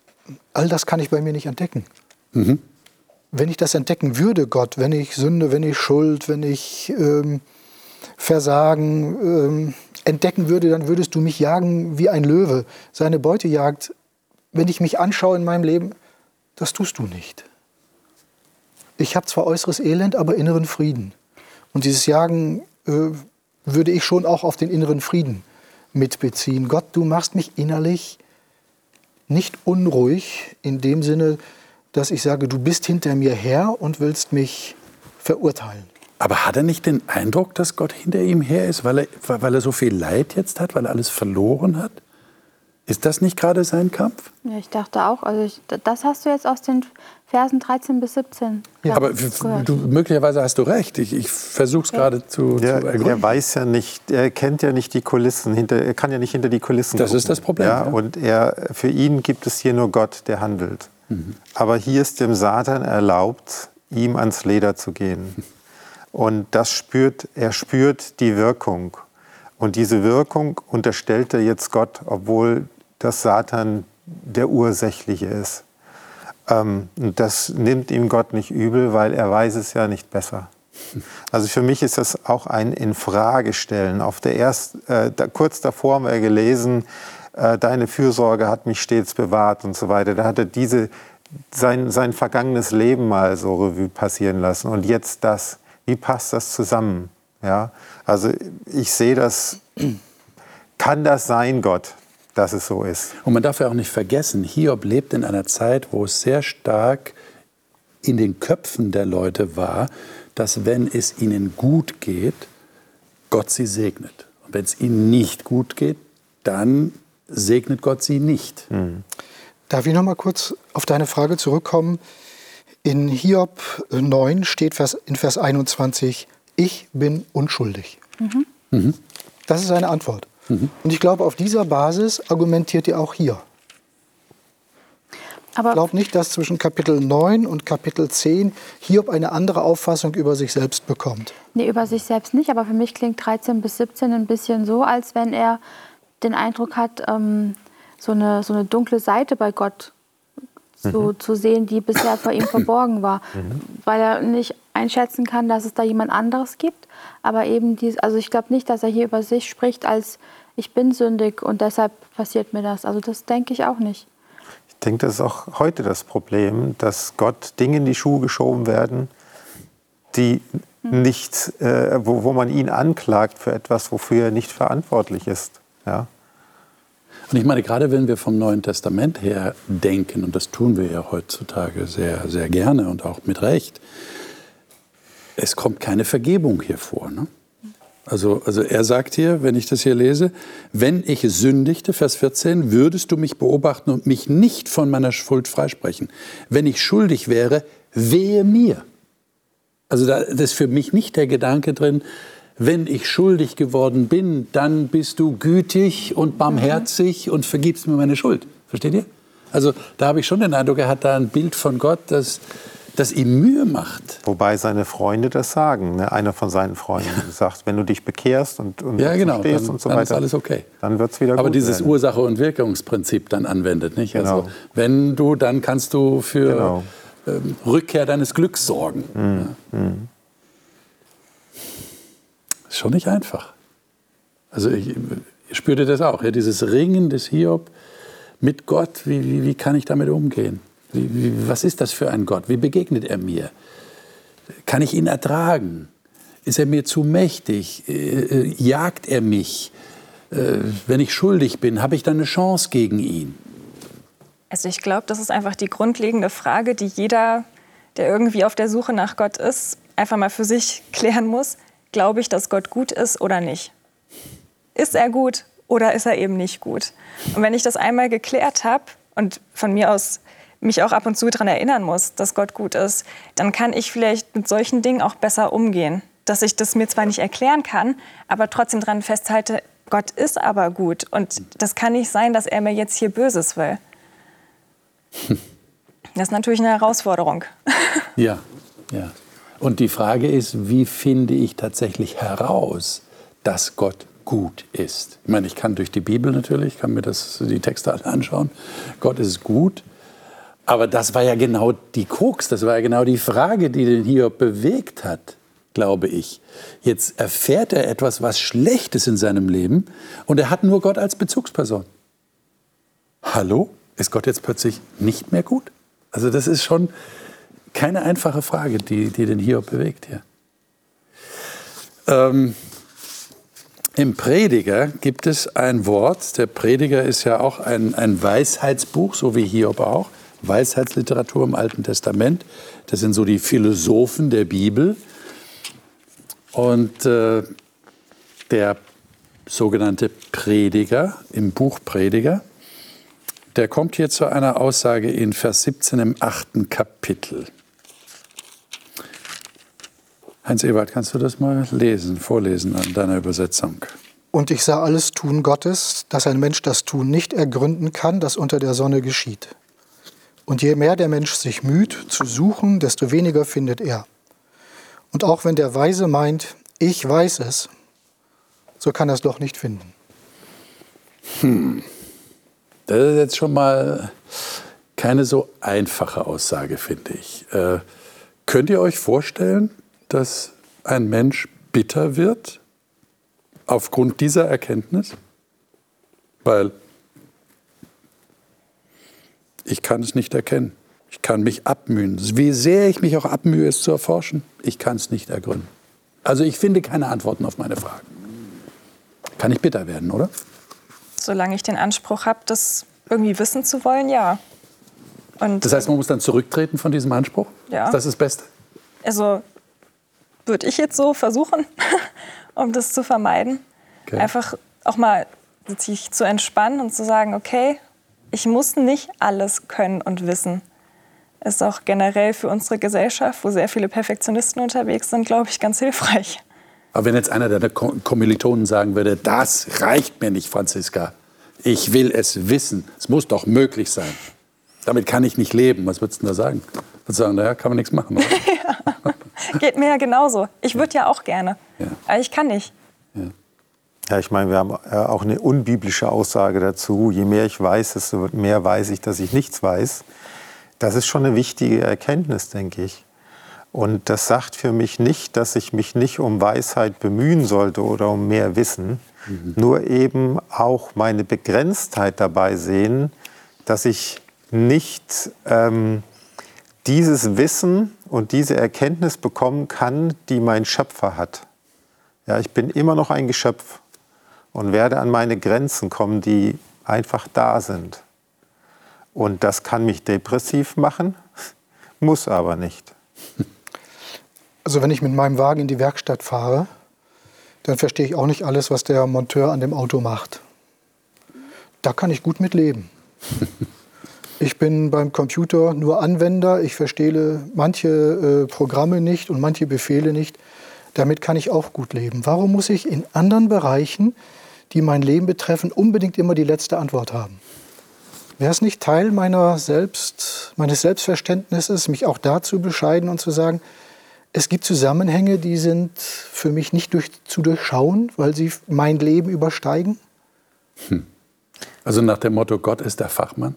all das kann ich bei mir nicht entdecken. Wenn ich das entdecken würde, Gott, wenn ich Sünde, wenn ich Schuld, wenn ich ähm, Versagen ähm, entdecken würde, dann würdest du mich jagen wie ein Löwe. Seine Beute jagt. Wenn ich mich anschaue in meinem Leben, das tust du nicht. Ich habe zwar äußeres Elend, aber inneren Frieden. Und dieses Jagen äh, würde ich schon auch auf den inneren Frieden mitbeziehen. Gott, du machst mich innerlich nicht unruhig in dem Sinne, dass ich sage, du bist hinter mir her und willst mich verurteilen. Aber hat er nicht den Eindruck, dass Gott hinter ihm her ist, weil er, weil er so viel Leid jetzt hat, weil er alles verloren hat? Ist das nicht gerade sein Kampf? Ja, ich dachte auch. Also ich, das hast du jetzt aus den Versen 13 bis 17. Ja, aber du, möglicherweise hast du recht. Ich, ich versuche es ja. gerade zu, ja, zu ergründen. Er weiß ja nicht, er kennt ja nicht die Kulissen, hinter, er kann ja nicht hinter die Kulissen Das gucken. ist das Problem. Ja, Und er, für ihn gibt es hier nur Gott, der handelt. Mhm. Aber hier ist dem Satan erlaubt, ihm ans Leder zu gehen. Und das spürt, er spürt die Wirkung. Und diese Wirkung unterstellt er jetzt Gott, obwohl das Satan der Ursächliche ist. Ähm, das nimmt ihm Gott nicht übel, weil er weiß es ja nicht besser. Also für mich ist das auch ein Infragestellen. Auf der erst, äh, da, kurz davor haben wir gelesen, äh, deine Fürsorge hat mich stets bewahrt und so weiter. Da hat er diese, sein, sein vergangenes Leben mal so Revue passieren lassen. Und jetzt das. Wie passt das zusammen? Ja? Also ich sehe das, kann das sein, Gott, dass es so ist. Und man darf ja auch nicht vergessen, Hiob lebt in einer Zeit, wo es sehr stark in den Köpfen der Leute war, dass wenn es ihnen gut geht, Gott sie segnet. Und wenn es ihnen nicht gut geht, dann segnet Gott sie nicht. Mhm. Darf ich noch mal kurz auf deine Frage zurückkommen? In Hiob 9 steht in Vers 21, ich bin unschuldig. Mhm. Mhm. Das ist eine Antwort. Mhm. Und ich glaube, auf dieser Basis argumentiert ihr auch hier. Aber ich glaube nicht, dass zwischen Kapitel 9 und Kapitel 10 Hiob eine andere Auffassung über sich selbst bekommt. Nee, über sich selbst nicht, aber für mich klingt 13 bis 17 ein bisschen so, als wenn er den Eindruck hat, ähm, so, eine, so eine dunkle Seite bei Gott zu, mhm. zu sehen, die bisher vor ihm verborgen war, mhm. weil er nicht einschätzen kann, dass es da jemand anderes gibt. Aber eben dies, also ich glaube nicht, dass er hier über sich spricht als ich bin sündig und deshalb passiert mir das. Also das denke ich auch nicht. Ich denke, das ist auch heute das Problem, dass Gott Dinge in die Schuhe geschoben werden, die hm. nicht, äh, wo, wo man ihn anklagt für etwas, wofür er nicht verantwortlich ist. Ja? Und ich meine, gerade wenn wir vom Neuen Testament her denken, und das tun wir ja heutzutage sehr, sehr gerne und auch mit Recht, es kommt keine Vergebung hier vor. Ne? Also, also er sagt hier, wenn ich das hier lese, wenn ich sündigte, Vers 14, würdest du mich beobachten und mich nicht von meiner Schuld freisprechen. Wenn ich schuldig wäre, wehe mir. Also da ist für mich nicht der Gedanke drin, wenn ich schuldig geworden bin, dann bist du gütig und barmherzig und vergibst mir meine Schuld. Versteht ihr? Also da habe ich schon den Eindruck, er hat da ein Bild von Gott, das das ihm Mühe macht. Wobei seine Freunde das sagen. Ne? Einer von seinen Freunden ja. sagt, wenn du dich bekehrst und, und ja, genau, dann, und so weiter, dann ist alles okay. Dann wird es wieder Aber gut dieses werden. Ursache- und Wirkungsprinzip dann anwendet. Nicht? Also, genau. Also, wenn du, dann kannst du für genau. ähm, Rückkehr deines Glücks sorgen. Mhm. Ja. Mhm. Ist schon nicht einfach. Also ich, ich spürte das auch, ja, dieses Ringen des Hiob mit Gott, wie, wie, wie kann ich damit umgehen? Wie, wie, was ist das für ein Gott? Wie begegnet er mir? Kann ich ihn ertragen? Ist er mir zu mächtig? Äh, äh, jagt er mich? Äh, wenn ich schuldig bin, habe ich dann eine Chance gegen ihn? Also ich glaube, das ist einfach die grundlegende Frage, die jeder, der irgendwie auf der Suche nach Gott ist, einfach mal für sich klären muss. Glaube ich, dass Gott gut ist oder nicht? Ist er gut oder ist er eben nicht gut? Und wenn ich das einmal geklärt habe und von mir aus mich auch ab und zu daran erinnern muss, dass Gott gut ist, dann kann ich vielleicht mit solchen Dingen auch besser umgehen. Dass ich das mir zwar nicht erklären kann, aber trotzdem daran festhalte, Gott ist aber gut. Und das kann nicht sein, dass er mir jetzt hier Böses will. Das ist natürlich eine Herausforderung. Ja, ja. Und die Frage ist, wie finde ich tatsächlich heraus, dass Gott gut ist? Ich meine, ich kann durch die Bibel natürlich, kann mir das, die Texte alle anschauen. Gott ist gut. Aber das war ja genau die Krux, das war ja genau die Frage, die den Hiob bewegt hat. glaube ich. Jetzt erfährt er etwas, was Schlechtes in seinem Leben und er hat nur Gott als Bezugsperson. Hallo? Ist Gott jetzt plötzlich nicht mehr gut? Also das ist schon keine einfache Frage, die, die den Hiob bewegt hier. Ähm, Im Prediger gibt es ein Wort. Der Prediger ist ja auch ein, ein Weisheitsbuch, so wie Hiob auch. Weisheitsliteratur im Alten Testament. Das sind so die Philosophen der Bibel. Und äh, der sogenannte Prediger im Buch Prediger, der kommt hier zu einer Aussage in Vers 17 im achten Kapitel. Heinz-Ewald, kannst du das mal lesen, vorlesen an deiner Übersetzung? Und ich sah alles Tun Gottes, dass ein Mensch das Tun nicht ergründen kann, das unter der Sonne geschieht. Und je mehr der Mensch sich müht zu suchen, desto weniger findet er. Und auch wenn der Weise meint, ich weiß es, so kann er es doch nicht finden. Hm. Das ist jetzt schon mal keine so einfache Aussage, finde ich. Äh, könnt ihr euch vorstellen, dass ein Mensch bitter wird aufgrund dieser Erkenntnis? Weil ich kann es nicht erkennen. Ich kann mich abmühen. Wie sehr ich mich auch abmühe, es zu erforschen, ich kann es nicht ergründen. Also ich finde keine Antworten auf meine Fragen. Kann ich bitter werden, oder? Solange ich den Anspruch habe, das irgendwie wissen zu wollen, ja. Und das heißt, man muss dann zurücktreten von diesem Anspruch? Ja. Ist das das Beste? Also würde ich jetzt so versuchen, um das zu vermeiden. Okay. Einfach auch mal sich zu entspannen und zu sagen, okay, ich muss nicht alles können und wissen. Ist auch generell für unsere Gesellschaft, wo sehr viele Perfektionisten unterwegs sind, glaube ich, ganz hilfreich. Aber wenn jetzt einer deiner Kommilitonen sagen würde, das reicht mir nicht, Franziska, ich will es wissen, es muss doch möglich sein. Damit kann ich nicht leben. Was würdest du da sagen? Würdest du sagen, naja, kann man nichts machen, ja. Geht mir ja genauso. Ich würde ja. ja. auch gerne, ja. aber ich kann nicht. Ja. Ich meine, wir haben äh, auch eine unbiblische Aussage dazu. Je mehr ich weiß, desto mehr weiß ich, dass ich nichts weiß. Das ist schon eine wichtige Erkenntnis, denke ich. Und das sagt für mich nicht, dass ich mich nicht um Weisheit bemühen sollte oder um mehr Wissen, mhm. nur eben auch meine Begrenztheit dabei sehen, dass ich nicht ähm, dieses Wissen und diese Erkenntnis bekommen kann, die mein Schöpfer hat. Ja, ich bin immer noch ein Geschöpf und werde an meine Grenzen kommen, die einfach da sind. Und das kann mich depressiv machen, muss aber nicht. Also wenn ich mit meinem Wagen in die Werkstatt fahre, dann verstehe ich auch nicht alles, was der Monteur an dem Auto macht. Da kann ich gut mit leben. Ich bin beim Computer nur Anwender, ich verstehe manche äh, Programme nicht und manche Befehle nicht. Damit kann ich auch gut leben. Warum muss ich in anderen Bereichen die mein Leben betreffen, unbedingt immer die letzte Antwort haben. Wäre es nicht Teil meiner Selbst, meines Selbstverständnisses, mich auch dazu bescheiden und zu sagen, es gibt Zusammenhänge, die sind für mich nicht durch, zu durchschauen, weil sie mein Leben übersteigen? Hm. Also nach dem Motto, Gott ist der Fachmann?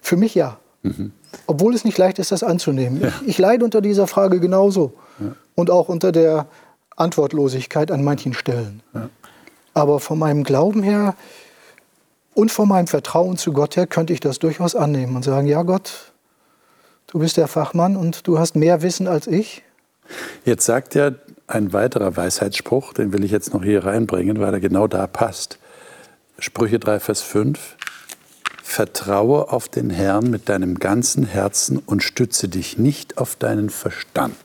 Für mich ja. Mhm. Obwohl es nicht leicht ist, das anzunehmen. Ja. Ich, ich, leide unter dieser Frage genauso. Ja. Und auch unter der Antwortlosigkeit an manchen Stellen. Ja. Aber von meinem Glauben her und von meinem Vertrauen zu Gott her könnte ich das durchaus annehmen und sagen, ja Gott, du bist der Fachmann und du hast mehr Wissen als ich. Jetzt sagt ja ein weiterer Weisheitsspruch, den will ich jetzt noch hier reinbringen, weil er genau da passt. Sprüche 3, Vers 5. Vertraue auf den Herrn mit deinem ganzen Herzen und stütze dich nicht auf deinen Verstand.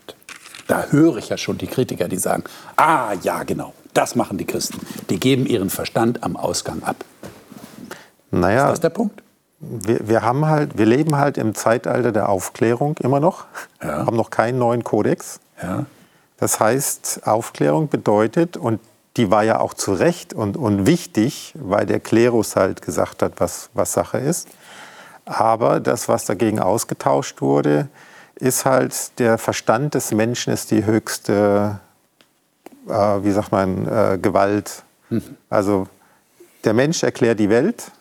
Da höre ich ja schon die Kritiker, die sagen, ah ja, genau, das machen die Christen. Die geben ihren Verstand am Ausgang ab. Naja, ist das der Punkt? Wir, wir, haben halt, wir leben halt im Zeitalter der Aufklärung immer noch, ja. haben noch keinen neuen Kodex. Ja. Das heißt, Aufklärung bedeutet, und die war ja auch zu Recht und, und wichtig, weil der Klerus halt gesagt hat, was, was Sache ist. Aber das, was dagegen ausgetauscht wurde, ist halt, der Verstand des Menschen ist die höchste äh, wie sagt man, äh, Gewalt. Mhm. Also der Mensch erklärt die Welt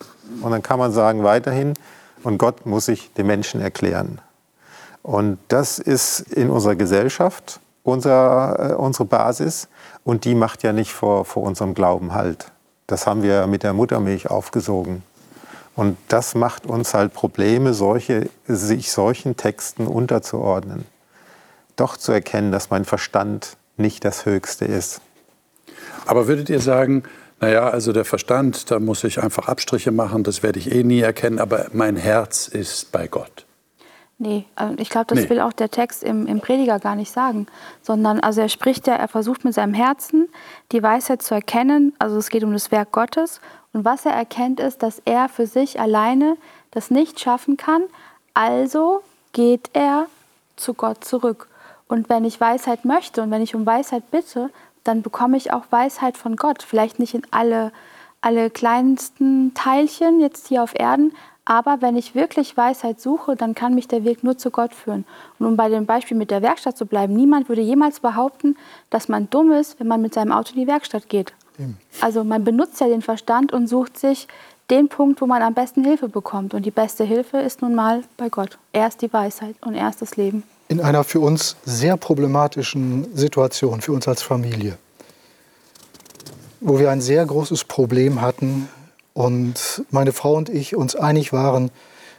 und dann kann man sagen weiterhin, und Gott muss sich dem Menschen erklären. Und das ist in unserer Gesellschaft unser, äh, unsere Basis und die macht ja nicht vor, vor unserem Glauben halt. Das haben wir mit der Muttermilch aufgesogen. Und das macht uns halt Probleme, solche, sich solchen Texten unterzuordnen. Doch zu erkennen, dass mein Verstand nicht das Höchste ist. Aber würdet ihr sagen, naja, also der Verstand, da muss ich einfach Abstriche machen, das werde ich eh nie erkennen, aber mein Herz ist bei Gott? Nee, also ich glaube, das nee. will auch der Text im, im Prediger gar nicht sagen, sondern also er spricht ja, er versucht mit seinem Herzen die Weisheit zu erkennen, also es geht um das Werk Gottes und was er erkennt ist, dass er für sich alleine das nicht schaffen kann, also geht er zu Gott zurück. Und wenn ich Weisheit möchte und wenn ich um Weisheit bitte, dann bekomme ich auch Weisheit von Gott. Vielleicht nicht in alle, alle kleinsten Teilchen jetzt hier auf Erden, aber wenn ich wirklich Weisheit suche, dann kann mich der Weg nur zu Gott führen. Und um bei dem Beispiel mit der Werkstatt zu bleiben, niemand würde jemals behaupten, dass man dumm ist, wenn man mit seinem Auto in die Werkstatt geht. Also man benutzt ja den Verstand und sucht sich den Punkt, wo man am besten Hilfe bekommt. Und die beste Hilfe ist nun mal bei Gott. Er ist die Weisheit und er ist das Leben. In einer für uns sehr problematischen Situation, für uns als Familie, wo wir ein sehr großes Problem hatten und meine Frau und ich uns einig waren,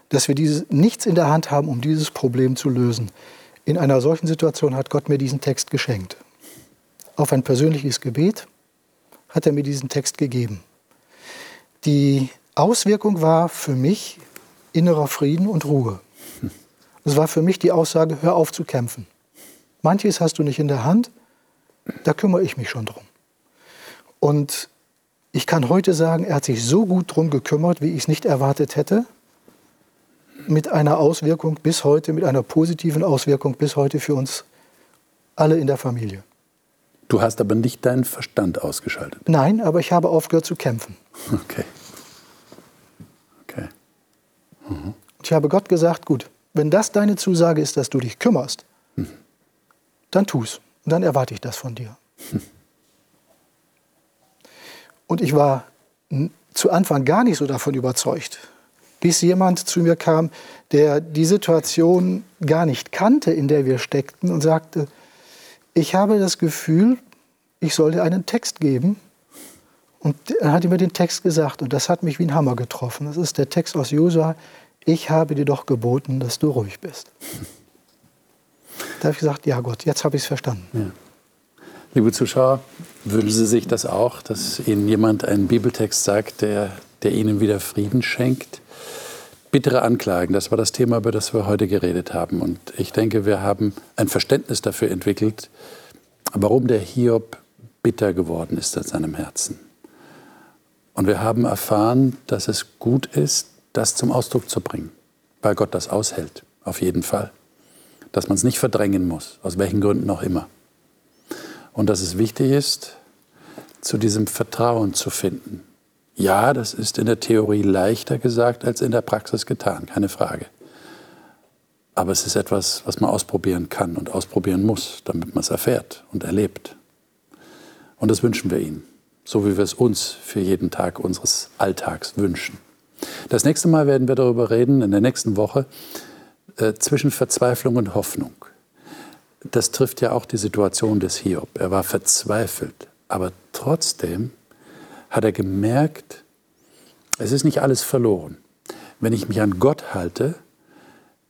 dass wir dieses, nichts in der Hand haben, um dieses Problem zu lösen. In einer solchen Situation hat Gott mir diesen Text geschenkt. Auf ein persönliches Gebet hat er mir diesen Text gegeben. Die Auswirkung war für mich innerer Frieden und Ruhe. Es war für mich die Aussage, hör auf zu kämpfen. Manches hast du nicht in der Hand, da kümmere ich mich schon drum. Und ich kann heute sagen, er hat sich so gut drum gekümmert, wie ich es nicht erwartet hätte, mit einer Auswirkung bis heute, mit einer positiven Auswirkung bis heute für uns alle in der Familie. Du hast aber nicht deinen Verstand ausgeschaltet. Nein, aber ich habe aufgehört zu kämpfen. Okay. Okay. Mhm. Ich habe Gott gesagt, gut, wenn das deine Zusage ist, dass du dich kümmerst, mhm. dann tu's. Und dann erwarte ich das von dir. Mhm. Und ich war zu Anfang gar nicht so davon überzeugt, bis jemand zu mir kam, der die Situation gar nicht kannte, in der wir steckten, und sagte, ich habe das Gefühl, ich soll dir einen Text geben. Und er hat mir den Text gesagt und das hat mich wie ein Hammer getroffen. Das ist der Text aus Josua. Ich habe dir doch geboten, dass du ruhig bist. Da habe ich gesagt, ja Gott, jetzt habe ich es verstanden. Ja. Liebe Zuschauer, wünschen Sie sich das auch, dass Ihnen jemand einen Bibeltext sagt, der, der Ihnen wieder Frieden schenkt? bittere Anklagen, das war das Thema, über das wir heute geredet haben. Und ich denke, wir haben ein Verständnis dafür entwickelt, warum der Hiob bitter geworden ist in seinem Herzen. Und wir haben erfahren, dass es gut ist, das zum Ausdruck zu bringen, weil Gott das aushält, auf jeden Fall. Dass man es nicht verdrängen muss, aus welchen Gründen auch immer. Und dass es wichtig ist, zu diesem Vertrauen zu finden, ja, das ist in der Theorie leichter gesagt als in der Praxis getan, keine Frage. Aber es ist etwas, was man ausprobieren kann und ausprobieren muss, damit man es erfährt und erlebt. Und das wünschen wir Ihnen, so wie wir es uns für jeden Tag unseres Alltags wünschen. Das nächste Mal werden wir darüber reden, in der nächsten Woche, äh, zwischen Verzweiflung und Hoffnung. Das trifft ja auch die Situation des Hiob. Er war verzweifelt, aber trotzdem hat er gemerkt, es ist nicht alles verloren. Wenn ich mich an Gott halte,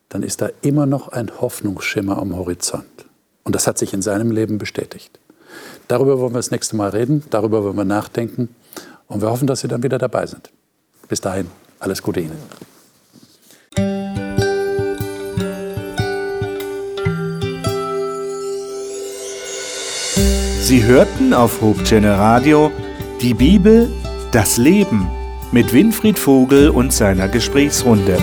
dann ist da immer noch ein Hoffnungsschimmer am Horizont. Und das hat sich in seinem Leben bestätigt. Darüber wollen wir das nächste Mal reden, darüber wollen wir nachdenken und wir hoffen, dass Sie dann wieder dabei sind. Bis dahin, alles Gute Ihnen. Sie hörten auf Hope Channel Radio die Bibel, das Leben mit Winfried Vogel und seiner Gesprächsrunde.